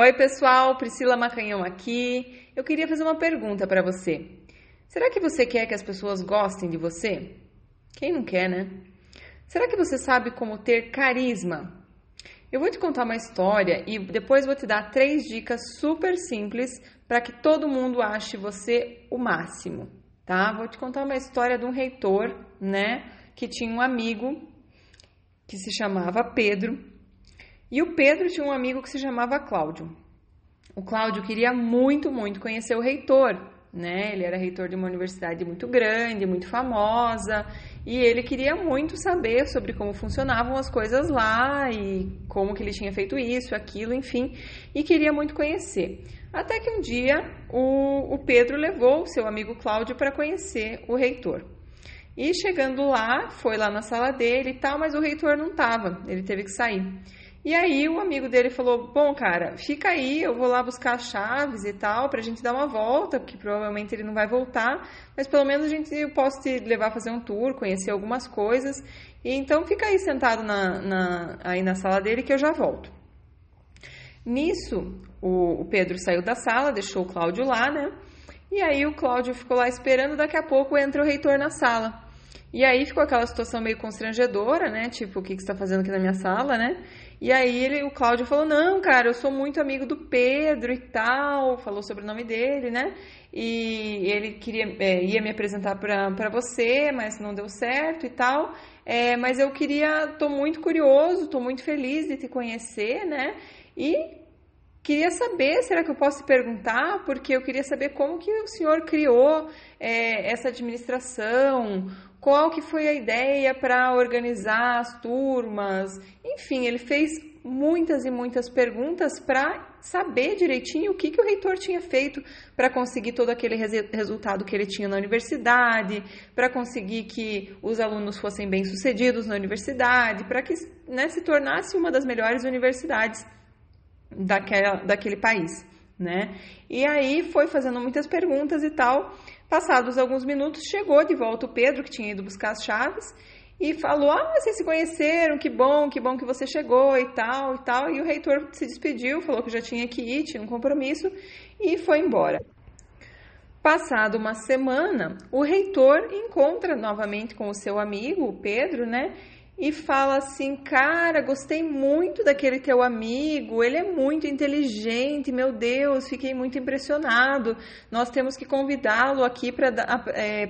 Oi, pessoal, Priscila Macanhão aqui. Eu queria fazer uma pergunta para você. Será que você quer que as pessoas gostem de você? Quem não quer, né? Será que você sabe como ter carisma? Eu vou te contar uma história e depois vou te dar três dicas super simples para que todo mundo ache você o máximo, tá? Vou te contar uma história de um reitor, né, que tinha um amigo que se chamava Pedro e o Pedro tinha um amigo que se chamava Cláudio. O Cláudio queria muito, muito conhecer o reitor, né? Ele era reitor de uma universidade muito grande, muito famosa, e ele queria muito saber sobre como funcionavam as coisas lá e como que ele tinha feito isso, aquilo, enfim, e queria muito conhecer. Até que um dia o, o Pedro levou o seu amigo Cláudio para conhecer o reitor. E chegando lá, foi lá na sala dele e tal, mas o reitor não estava, ele teve que sair. E aí o amigo dele falou: Bom, cara, fica aí, eu vou lá buscar as chaves e tal, pra gente dar uma volta, porque provavelmente ele não vai voltar, mas pelo menos a gente eu posso te levar a fazer um tour, conhecer algumas coisas. E então fica aí sentado na, na, aí na sala dele que eu já volto. Nisso, o, o Pedro saiu da sala, deixou o Cláudio lá, né? E aí o Cláudio ficou lá esperando, daqui a pouco entra o reitor na sala. E aí ficou aquela situação meio constrangedora, né? Tipo, o que, que você está fazendo aqui na minha sala, né? E aí ele, o Cláudio falou: Não, cara, eu sou muito amigo do Pedro e tal. Falou sobre o nome dele, né? E ele queria, é, ia me apresentar para você, mas não deu certo e tal. É, mas eu queria, tô muito curioso, tô muito feliz de te conhecer, né? E queria saber, será que eu posso te perguntar? Porque eu queria saber como que o senhor criou é, essa administração, qual que foi a ideia para organizar as turmas. Enfim, ele fez muitas e muitas perguntas para saber direitinho o que, que o reitor tinha feito para conseguir todo aquele resultado que ele tinha na universidade, para conseguir que os alunos fossem bem-sucedidos na universidade, para que né, se tornasse uma das melhores universidades daquela, daquele país. Né? E aí foi fazendo muitas perguntas e tal. Passados alguns minutos, chegou de volta o Pedro, que tinha ido buscar as chaves, e falou: Ah, vocês se conheceram, que bom, que bom que você chegou e tal e tal. E o reitor se despediu, falou que já tinha que ir, tinha um compromisso e foi embora. Passado uma semana, o reitor encontra novamente com o seu amigo, o Pedro, né? E fala assim: Cara, gostei muito daquele teu amigo, ele é muito inteligente, meu Deus, fiquei muito impressionado. Nós temos que convidá-lo aqui para é,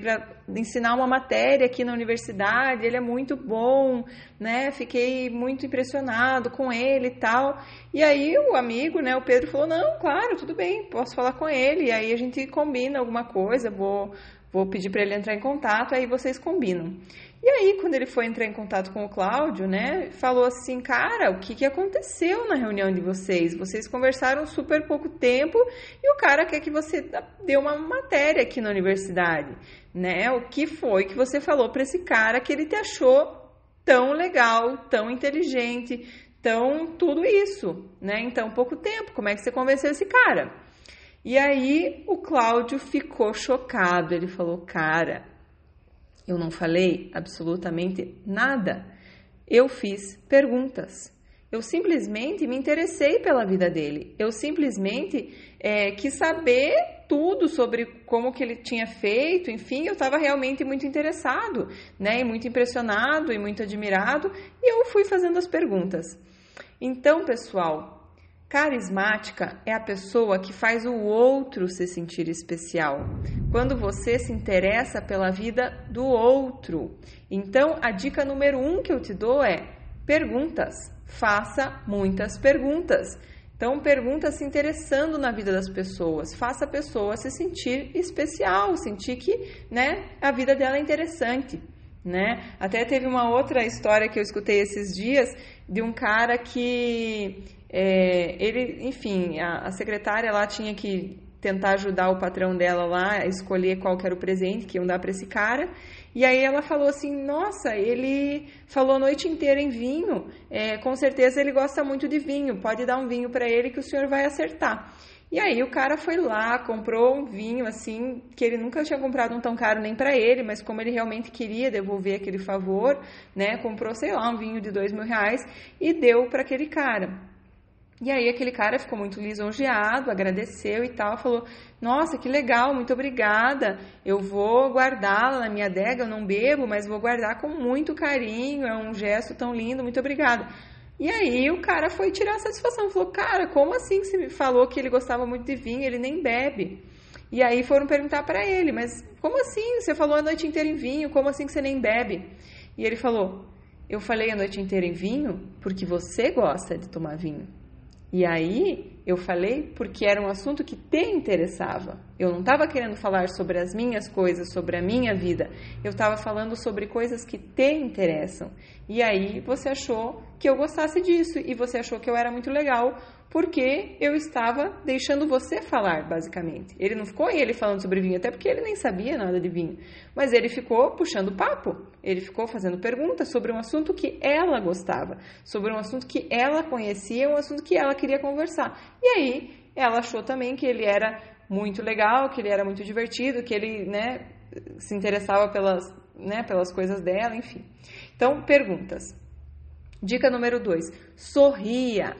ensinar uma matéria aqui na universidade, ele é muito bom, né? Fiquei muito impressionado com ele e tal. E aí o amigo, né, o Pedro, falou: Não, claro, tudo bem, posso falar com ele. E aí a gente combina alguma coisa, vou, vou pedir para ele entrar em contato, aí vocês combinam. E aí, quando ele foi entrar em contato com o Cláudio, né, falou assim, cara, o que, que aconteceu na reunião de vocês? Vocês conversaram super pouco tempo e o cara quer que você dê uma matéria aqui na universidade, né? O que foi que você falou para esse cara que ele te achou tão legal, tão inteligente, tão tudo isso, né? Em tão pouco tempo, como é que você convenceu esse cara? E aí o Cláudio ficou chocado, ele falou, cara eu não falei absolutamente nada. Eu fiz perguntas. Eu simplesmente me interessei pela vida dele. Eu simplesmente é, quis saber tudo sobre como que ele tinha feito. Enfim, eu estava realmente muito interessado, né? E muito impressionado e muito admirado. E eu fui fazendo as perguntas. Então, pessoal, Carismática é a pessoa que faz o outro se sentir especial. Quando você se interessa pela vida do outro. Então, a dica número um que eu te dou é perguntas. Faça muitas perguntas. Então, pergunta se interessando na vida das pessoas. Faça a pessoa se sentir especial, sentir que né, a vida dela é interessante. Né? Até teve uma outra história que eu escutei esses dias de um cara que é, ele, enfim, a, a, secretária lá tinha que tentar ajudar o patrão dela lá a escolher qual que era o presente que iam dar para esse cara. E aí ela falou assim: Nossa, ele falou a noite inteira em vinho. É, com certeza ele gosta muito de vinho. Pode dar um vinho para ele que o senhor vai acertar. E aí o cara foi lá, comprou um vinho assim, que ele nunca tinha comprado um tão caro nem para ele, mas como ele realmente queria devolver aquele favor, né, comprou, sei lá, um vinho de dois mil reais e deu para aquele cara. E aí aquele cara ficou muito lisonjeado, agradeceu e tal, falou: "Nossa, que legal, muito obrigada. Eu vou guardá-la na minha adega, eu não bebo, mas vou guardar com muito carinho, é um gesto tão lindo, muito obrigada". E aí o cara foi tirar a satisfação, falou: "Cara, como assim você me falou que ele gostava muito de vinho, ele nem bebe?" E aí foram perguntar para ele: "Mas como assim? Você falou a noite inteira em vinho, como assim que você nem bebe?" E ele falou: "Eu falei a noite inteira em vinho porque você gosta de tomar vinho." E aí eu falei porque era um assunto que te interessava. Eu não estava querendo falar sobre as minhas coisas, sobre a minha vida. Eu estava falando sobre coisas que te interessam. E aí você achou que eu gostasse disso e você achou que eu era muito legal porque eu estava deixando você falar, basicamente. Ele não ficou ele falando sobre vinho, até porque ele nem sabia nada de vinho, mas ele ficou puxando papo, ele ficou fazendo perguntas sobre um assunto que ela gostava, sobre um assunto que ela conhecia, um assunto que ela queria conversar. E aí ela achou também que ele era muito legal, que ele era muito divertido, que ele, né, se interessava pelas, né, pelas coisas dela, enfim. Então, perguntas. Dica número dois: sorria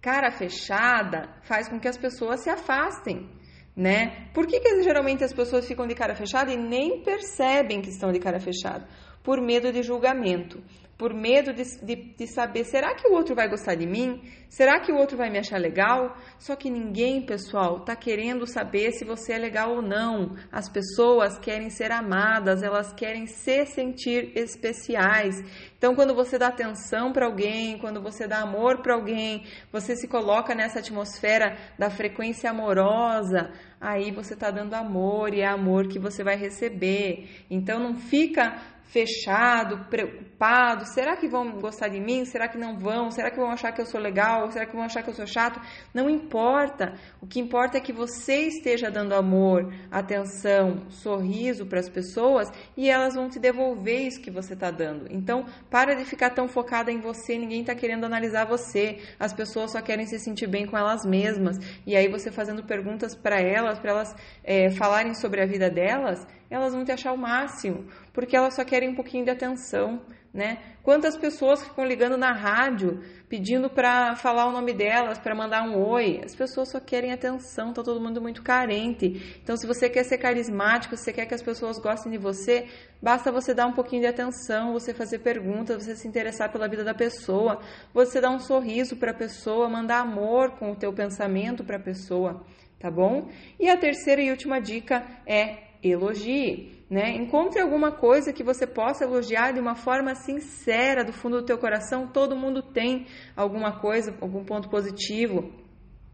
cara fechada faz com que as pessoas se afastem, né? Por que, que geralmente as pessoas ficam de cara fechada e nem percebem que estão de cara fechada? Por medo de julgamento por medo de, de, de, saber: será que o outro vai gostar de mim? Será que o outro vai me achar legal? Só que ninguém, pessoal, está querendo saber se você é legal ou não. As pessoas querem ser amadas, elas querem se sentir especiais. Então, quando você dá atenção para alguém, quando você dá amor para alguém, você se coloca nessa atmosfera da frequência amorosa, aí você está dando amor e é amor que você vai receber. Então, não fica fechado, preocupado. Será que vão gostar de mim? Será que não vão? Será que vão achar que eu sou legal? Será que vão achar que eu sou chato? Não importa. O que importa é que você esteja dando amor, atenção, sorriso para as pessoas e elas vão te devolver isso que você está dando. Então, para de ficar tão focada em você. Ninguém está querendo analisar você. As pessoas só querem se sentir bem com elas mesmas. E aí você fazendo perguntas para elas, para elas é, falarem sobre a vida delas elas vão te achar o máximo, porque elas só querem um pouquinho de atenção, né? Quantas pessoas ficam ligando na rádio pedindo para falar o nome delas, para mandar um oi? As pessoas só querem atenção, tá todo mundo muito carente. Então, se você quer ser carismático, se você quer que as pessoas gostem de você, basta você dar um pouquinho de atenção, você fazer perguntas, você se interessar pela vida da pessoa, você dar um sorriso para a pessoa, mandar amor com o teu pensamento para a pessoa, tá bom? E a terceira e última dica é elogie, né? Encontre alguma coisa que você possa elogiar de uma forma sincera, do fundo do teu coração. Todo mundo tem alguma coisa, algum ponto positivo.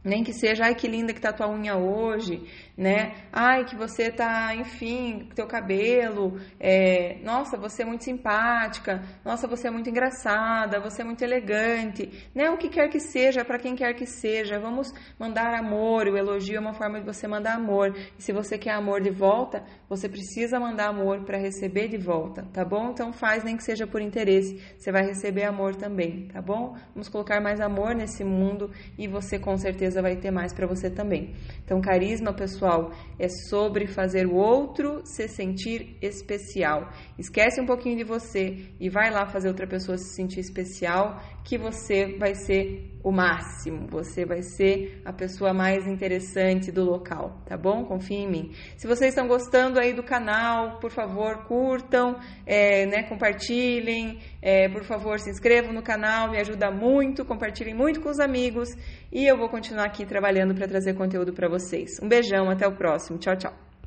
Nem que seja, ai que linda que tá tua unha hoje, né? Ai que você tá, enfim, teu cabelo, é, nossa, você é muito simpática, nossa, você é muito engraçada, você é muito elegante, né? O que quer que seja, para quem quer que seja, vamos mandar amor. O elogio é uma forma de você mandar amor. E se você quer amor de volta, você precisa mandar amor para receber de volta, tá bom? Então faz nem que seja por interesse, você vai receber amor também, tá bom? Vamos colocar mais amor nesse mundo e você com certeza certeza vai ter mais para você também. Então, carisma, pessoal, é sobre fazer o outro se sentir especial. Esquece um pouquinho de você e vai lá fazer outra pessoa se sentir especial, que você vai ser o máximo, você vai ser a pessoa mais interessante do local, tá bom? Confie em mim. Se vocês estão gostando aí do canal, por favor, curtam, é, né, compartilhem, é, por favor, se inscrevam no canal, me ajuda muito, compartilhem muito com os amigos e eu vou continuar aqui trabalhando para trazer conteúdo para vocês. Um beijão, até o próximo. Tchau, tchau.